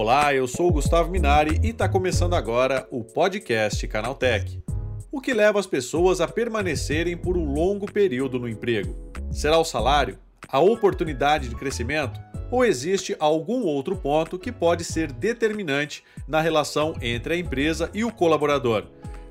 Olá, eu sou o Gustavo Minari e está começando agora o podcast Canaltech. O que leva as pessoas a permanecerem por um longo período no emprego? Será o salário? A oportunidade de crescimento? Ou existe algum outro ponto que pode ser determinante na relação entre a empresa e o colaborador?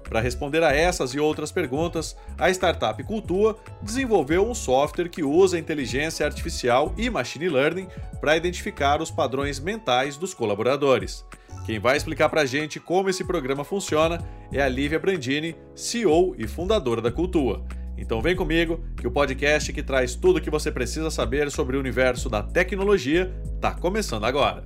Para responder a essas e outras perguntas, a startup Cultua desenvolveu um software que usa inteligência artificial e machine learning para identificar os padrões mentais dos colaboradores. Quem vai explicar para a gente como esse programa funciona é a Lívia Brandini, CEO e fundadora da Cultua. Então vem comigo que o podcast que traz tudo o que você precisa saber sobre o universo da tecnologia está começando agora.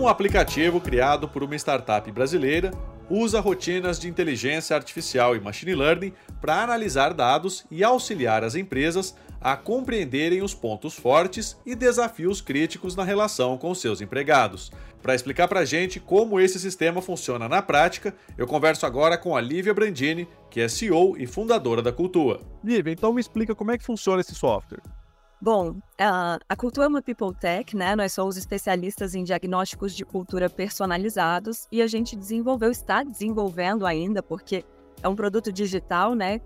Um aplicativo criado por uma startup brasileira usa rotinas de inteligência artificial e machine learning para analisar dados e auxiliar as empresas a compreenderem os pontos fortes e desafios críticos na relação com seus empregados. Para explicar para a gente como esse sistema funciona na prática, eu converso agora com a Lívia Brandini, que é CEO e fundadora da Cultua. Lívia, então me explica como é que funciona esse software. Bom, a cultura é uma people tech, né? Nós somos especialistas em diagnósticos de cultura personalizados e a gente desenvolveu, está desenvolvendo ainda, porque é um produto digital, né?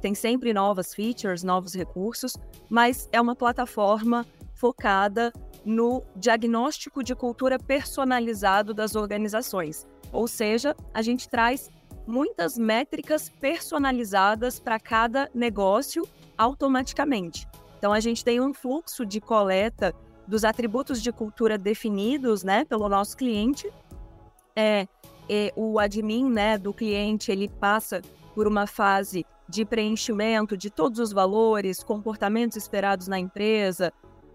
Tem sempre novas features, novos recursos, mas é uma plataforma focada no diagnóstico de cultura personalizado das organizações. Ou seja, a gente traz muitas métricas personalizadas para cada negócio automaticamente. Então a gente tem um fluxo de coleta dos atributos de cultura definidos, né, pelo nosso cliente. É, é, o admin, né, do cliente, ele passa por uma fase de preenchimento de todos os valores, comportamentos esperados na empresa,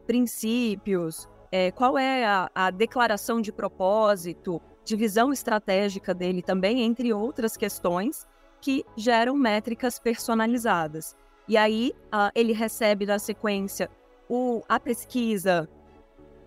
princípios, é, qual é a, a declaração de propósito, divisão estratégica dele também, entre outras questões que geram métricas personalizadas. E aí uh, ele recebe na sequência o, a pesquisa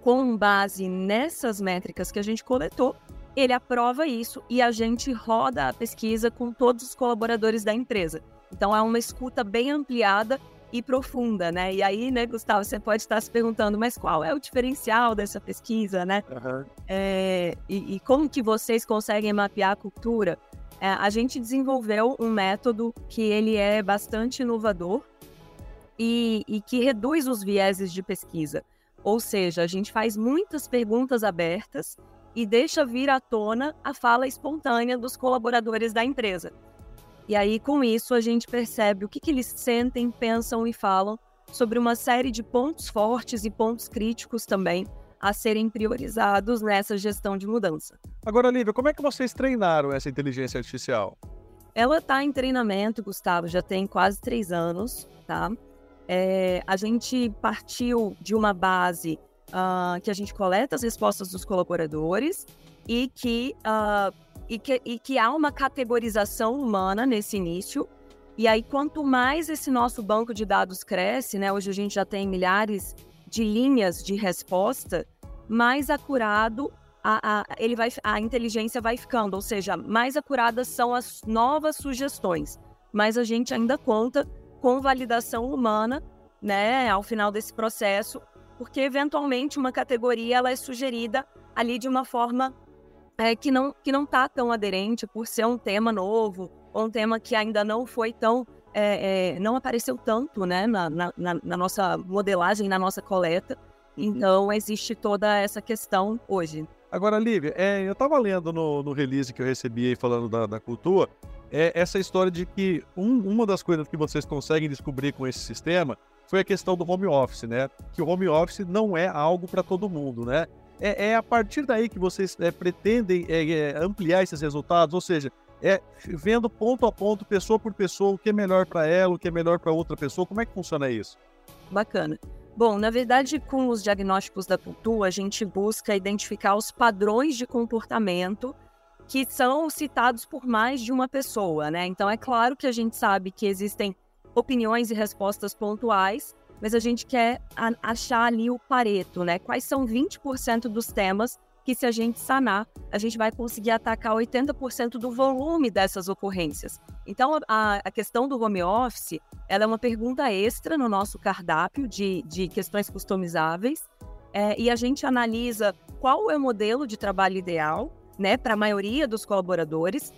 com base nessas métricas que a gente coletou, ele aprova isso e a gente roda a pesquisa com todos os colaboradores da empresa. Então é uma escuta bem ampliada e profunda, né? E aí, né, Gustavo, você pode estar se perguntando, mas qual é o diferencial dessa pesquisa, né? Uhum. É, e, e como que vocês conseguem mapear a cultura? É, a gente desenvolveu um método que ele é bastante inovador e, e que reduz os vieses de pesquisa. Ou seja, a gente faz muitas perguntas abertas e deixa vir à tona a fala espontânea dos colaboradores da empresa. E aí, com isso, a gente percebe o que, que eles sentem, pensam e falam sobre uma série de pontos fortes e pontos críticos também a serem priorizados nessa gestão de mudança. Agora, Lívia, como é que vocês treinaram essa inteligência artificial? Ela está em treinamento, Gustavo, já tem quase três anos, tá? É, a gente partiu de uma base uh, que a gente coleta as respostas dos colaboradores e que, uh, e, que, e que há uma categorização humana nesse início. E aí, quanto mais esse nosso banco de dados cresce, né? Hoje a gente já tem milhares de linhas de resposta, mais acurado a, a, ele vai, a inteligência vai ficando, ou seja, mais acuradas são as novas sugestões. Mas a gente ainda conta com validação humana, né, ao final desse processo, porque eventualmente uma categoria ela é sugerida ali de uma forma é, que não que não está tão aderente por ser um tema novo ou um tema que ainda não foi tão é, é, não apareceu tanto, né, na, na, na nossa modelagem, na nossa coleta. Uhum. Então, existe toda essa questão hoje. Agora, Lívia, é, eu estava lendo no, no, release que eu recebi aí falando da, da cultura, é essa história de que um, uma das coisas que vocês conseguem descobrir com esse sistema foi a questão do home office, né? Que o home office não é algo para todo mundo, né? É, é, a partir daí que vocês é, pretendem é, é, ampliar esses resultados, ou seja, é vendo ponto a ponto, pessoa por pessoa, o que é melhor para ela, o que é melhor para outra pessoa. Como é que funciona isso? Bacana. Bom, na verdade, com os diagnósticos da cultura, a gente busca identificar os padrões de comportamento que são citados por mais de uma pessoa, né? Então, é claro que a gente sabe que existem opiniões e respostas pontuais, mas a gente quer achar ali o pareto, né? Quais são 20% dos temas que, se a gente sanar, a gente vai conseguir atacar 80% do volume dessas ocorrências. Então, a, a, questão do home office, ela é uma pergunta extra no nosso cardápio de, de questões customizáveis, é, e a gente analisa qual é o modelo de trabalho ideal, né, para a maioria dos colaboradores,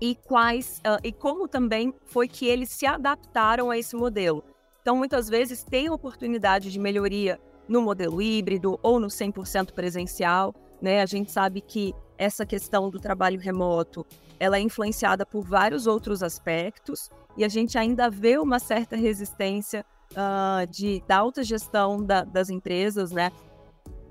e quais uh, e como também foi que eles se adaptaram a esse modelo. Então, muitas vezes tem oportunidade de melhoria no modelo híbrido ou no 100% presencial, né? A gente sabe que essa questão do trabalho remoto, ela é influenciada por vários outros aspectos e a gente ainda vê uma certa resistência uh, de, da alta gestão da, das empresas, né?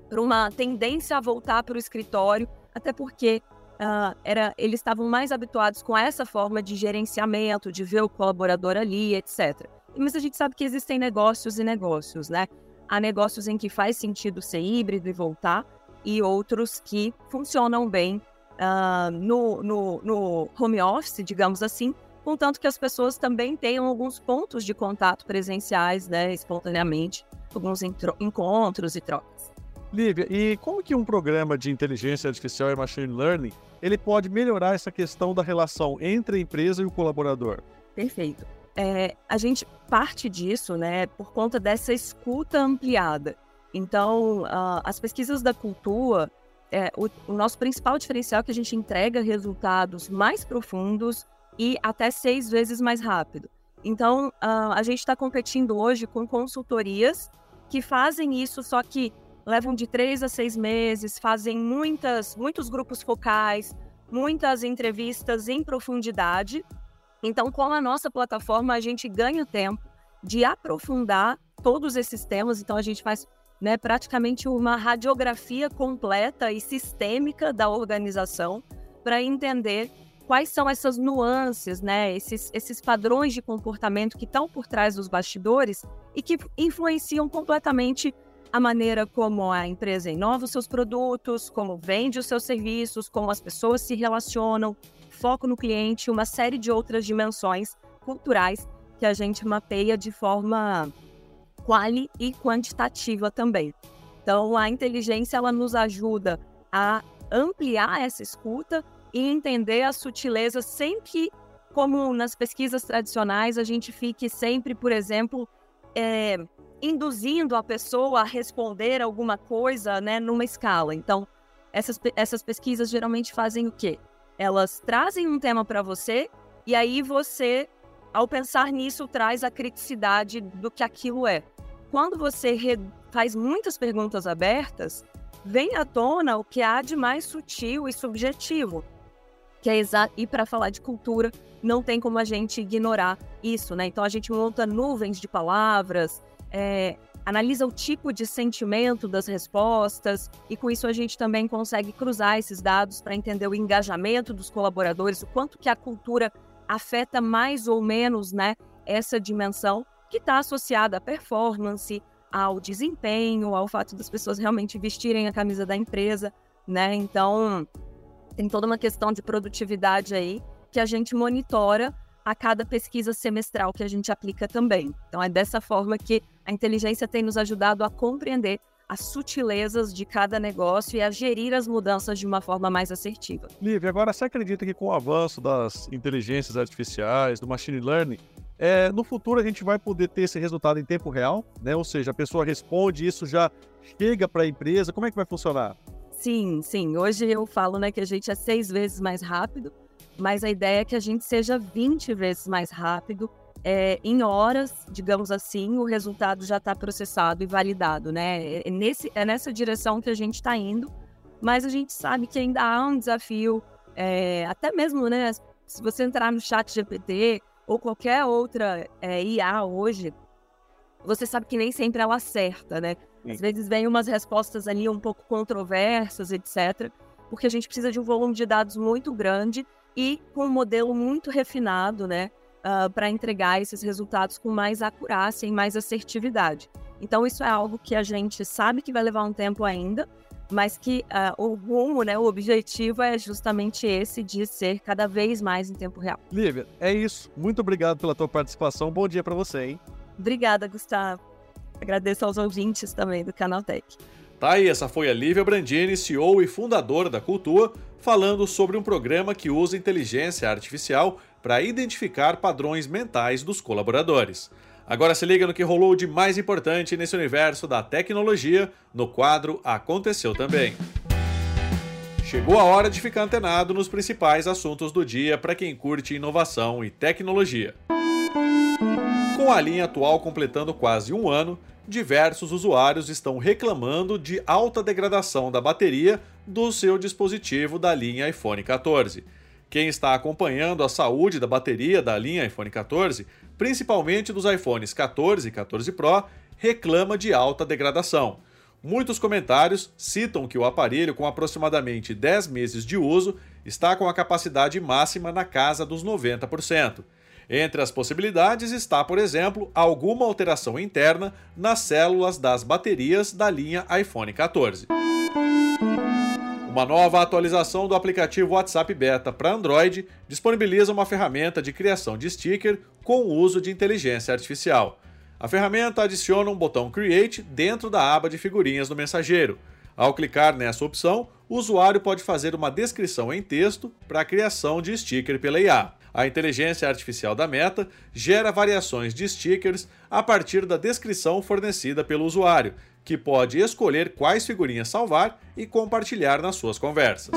Para uma tendência a voltar para o escritório, até porque uh, era, eles estavam mais habituados com essa forma de gerenciamento, de ver o colaborador ali, etc. Mas a gente sabe que existem negócios e negócios, né? Há negócios em que faz sentido ser híbrido e voltar, e outros que funcionam bem uh, no, no, no home office, digamos assim, contanto que as pessoas também tenham alguns pontos de contato presenciais, né, espontaneamente, alguns encontros e trocas. Lívia, e como que um programa de inteligência artificial e machine learning ele pode melhorar essa questão da relação entre a empresa e o colaborador? Perfeito. É, a gente parte disso, né, por conta dessa escuta ampliada. Então, uh, as pesquisas da cultura, é, o, o, nosso principal diferencial é que a gente entrega resultados mais profundos e até seis vezes mais rápido. Então, uh, a gente está competindo hoje com consultorias que fazem isso, só que levam de três a seis meses, fazem muitas, muitos grupos focais, muitas entrevistas em profundidade. Então, com a nossa plataforma, a gente ganha tempo de aprofundar todos esses temas. Então, a gente faz né, praticamente uma radiografia completa e sistêmica da organização para entender quais são essas nuances, né, esses, esses padrões de comportamento que estão por trás dos bastidores e que influenciam completamente a maneira como a empresa inova os seus produtos, como vende os seus serviços, como as pessoas se relacionam, foco no cliente, uma série de outras dimensões culturais que a gente mapeia de forma quali e quantitativa também. Então, a inteligência ela nos ajuda a ampliar essa escuta e entender as sutilezas sem que, como nas pesquisas tradicionais, a gente fique sempre, por exemplo, é, induzindo a pessoa a responder alguma coisa né, numa escala. Então, essas, essas pesquisas geralmente fazem o quê? Elas trazem um tema para você e aí você, ao pensar nisso, traz a criticidade do que aquilo é quando você faz muitas perguntas abertas, vem à tona o que há de mais sutil e subjetivo. Que é e para falar de cultura, não tem como a gente ignorar isso, né? Então a gente monta nuvens de palavras, é, analisa o tipo de sentimento das respostas e com isso a gente também consegue cruzar esses dados para entender o engajamento dos colaboradores, o quanto que a cultura afeta mais ou menos, né, essa dimensão que está associada à performance, ao desempenho, ao fato das pessoas realmente vestirem a camisa da empresa, né? Então, tem toda uma questão de produtividade aí que a gente monitora a cada pesquisa semestral que a gente aplica também. Então, é dessa forma que a inteligência tem nos ajudado a compreender as sutilezas de cada negócio e a gerir as mudanças de uma forma mais assertiva. Lívia, agora você acredita que com o avanço das inteligências artificiais, do machine learning, é, no futuro a gente vai poder ter esse resultado em tempo real, né? Ou seja, a pessoa responde, isso já chega para a empresa. Como é que vai funcionar? Sim, sim. Hoje eu falo né, que a gente é seis vezes mais rápido, mas a ideia é que a gente seja 20 vezes mais rápido. É, em horas, digamos assim, o resultado já está processado e validado, né? É, nesse, é nessa direção que a gente está indo, mas a gente sabe que ainda há um desafio, é, até mesmo, né? Se você entrar no chat GPT, ou qualquer outra é, IA hoje, você sabe que nem sempre ela acerta, né? Sim. Às vezes vem umas respostas ali um pouco controversas, etc., porque a gente precisa de um volume de dados muito grande e com um modelo muito refinado, né? Uh, para entregar esses resultados com mais acurácia e mais assertividade. Então, isso é algo que a gente sabe que vai levar um tempo ainda, mas que uh, o rumo, né, o objetivo é justamente esse de ser cada vez mais em tempo real. Lívia, é isso. Muito obrigado pela tua participação. Bom dia para você, hein? Obrigada, Gustavo. Agradeço aos ouvintes também do Canaltech. Tá aí, essa foi a Lívia Brandini, CEO e fundadora da Cultua, falando sobre um programa que usa inteligência artificial para identificar padrões mentais dos colaboradores. Agora se liga no que rolou de mais importante nesse universo da tecnologia no quadro Aconteceu Também. Chegou a hora de ficar antenado nos principais assuntos do dia para quem curte inovação e tecnologia. Com a linha atual completando quase um ano, diversos usuários estão reclamando de alta degradação da bateria do seu dispositivo da linha iPhone 14. Quem está acompanhando a saúde da bateria da linha iPhone 14, principalmente dos iPhones 14 e 14 Pro, reclama de alta degradação. Muitos comentários citam que o aparelho, com aproximadamente 10 meses de uso, está com a capacidade máxima na casa dos 90%. Entre as possibilidades está, por exemplo, alguma alteração interna nas células das baterias da linha iPhone 14. Uma nova atualização do aplicativo WhatsApp Beta para Android disponibiliza uma ferramenta de criação de sticker com o uso de inteligência artificial. A ferramenta adiciona um botão Create dentro da aba de figurinhas do mensageiro. Ao clicar nessa opção, o usuário pode fazer uma descrição em texto para a criação de sticker pela IA. A inteligência artificial da Meta gera variações de stickers a partir da descrição fornecida pelo usuário, que pode escolher quais figurinhas salvar e compartilhar nas suas conversas.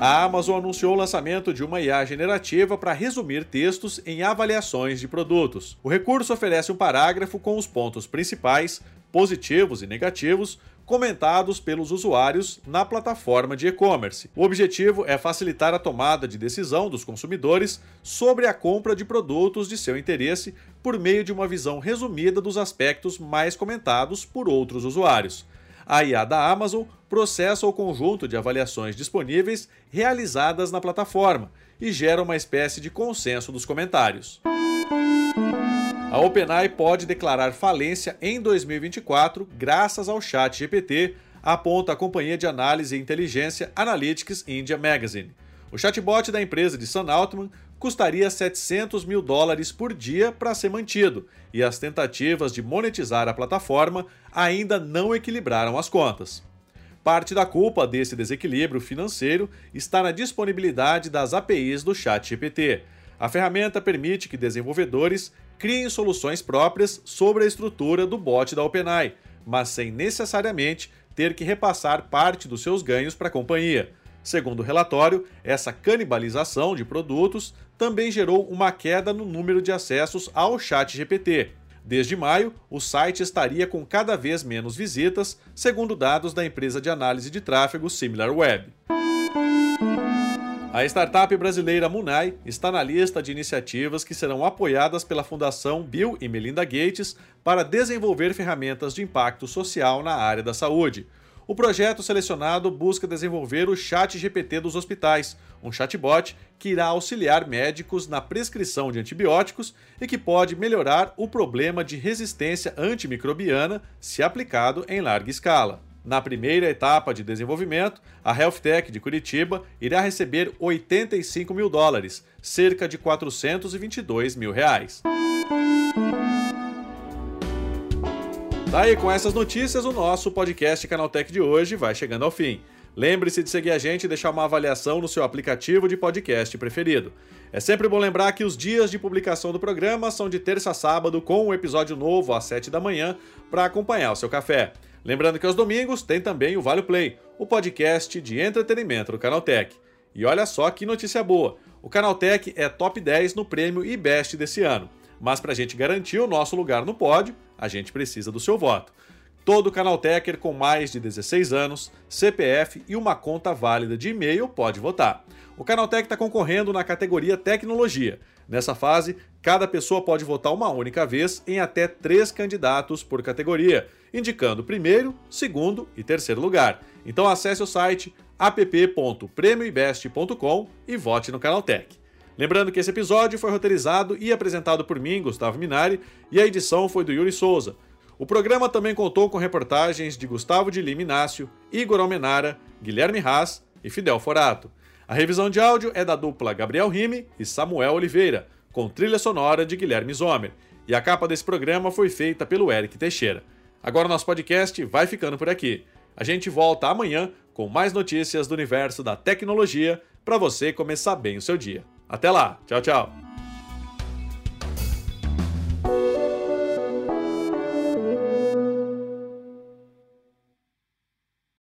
A Amazon anunciou o lançamento de uma IA generativa para resumir textos em avaliações de produtos. O recurso oferece um parágrafo com os pontos principais, positivos e negativos, comentados pelos usuários na plataforma de e-commerce. O objetivo é facilitar a tomada de decisão dos consumidores sobre a compra de produtos de seu interesse por meio de uma visão resumida dos aspectos mais comentados por outros usuários. A IA da Amazon processa o conjunto de avaliações disponíveis realizadas na plataforma e gera uma espécie de consenso dos comentários. A OpenAI pode declarar falência em 2024 graças ao chat GPT, aponta a companhia de análise e inteligência Analytics India Magazine. O chatbot da empresa de Sam Altman custaria 700 mil dólares por dia para ser mantido, e as tentativas de monetizar a plataforma ainda não equilibraram as contas. Parte da culpa desse desequilíbrio financeiro está na disponibilidade das APIs do ChatGPT. A ferramenta permite que desenvolvedores criem soluções próprias sobre a estrutura do bot da OpenAI, mas sem necessariamente ter que repassar parte dos seus ganhos para a companhia. Segundo o relatório, essa canibalização de produtos também gerou uma queda no número de acessos ao Chat GPT. Desde maio, o site estaria com cada vez menos visitas, segundo dados da empresa de análise de tráfego SimilarWeb. A startup brasileira Munai está na lista de iniciativas que serão apoiadas pela Fundação Bill e Melinda Gates para desenvolver ferramentas de impacto social na área da saúde. O projeto selecionado busca desenvolver o Chat GPT dos hospitais, um chatbot que irá auxiliar médicos na prescrição de antibióticos e que pode melhorar o problema de resistência antimicrobiana se aplicado em larga escala. Na primeira etapa de desenvolvimento, a Health Tech de Curitiba irá receber 85 mil dólares, cerca de 422 mil reais. Tá aí, com essas notícias, o nosso podcast Canaltech de hoje vai chegando ao fim. Lembre-se de seguir a gente e deixar uma avaliação no seu aplicativo de podcast preferido. É sempre bom lembrar que os dias de publicação do programa são de terça a sábado, com um episódio novo às 7 da manhã, para acompanhar o seu café. Lembrando que aos domingos tem também o Vale Play, o podcast de entretenimento do Canaltech. E olha só que notícia boa: o Canaltech é top 10 no prêmio IBEST desse ano. Mas para a gente garantir o nosso lugar no pódio, a gente precisa do seu voto. Todo Canaltecher com mais de 16 anos, CPF e uma conta válida de e-mail pode votar. O Canaltech está concorrendo na categoria Tecnologia. Nessa fase, cada pessoa pode votar uma única vez em até três candidatos por categoria, indicando primeiro, segundo e terceiro lugar. Então acesse o site app.premioibest.com e vote no Canaltech. Lembrando que esse episódio foi roteirizado e apresentado por mim, Gustavo Minari, e a edição foi do Yuri Souza. O programa também contou com reportagens de Gustavo de Lima Inácio, Igor Almenara, Guilherme Haas e Fidel Forato. A revisão de áudio é da dupla Gabriel Rime e Samuel Oliveira, com trilha sonora de Guilherme Zomer. E a capa desse programa foi feita pelo Eric Teixeira. Agora nosso podcast vai ficando por aqui. A gente volta amanhã com mais notícias do universo da tecnologia para você começar bem o seu dia. Até lá, tchau, tchau.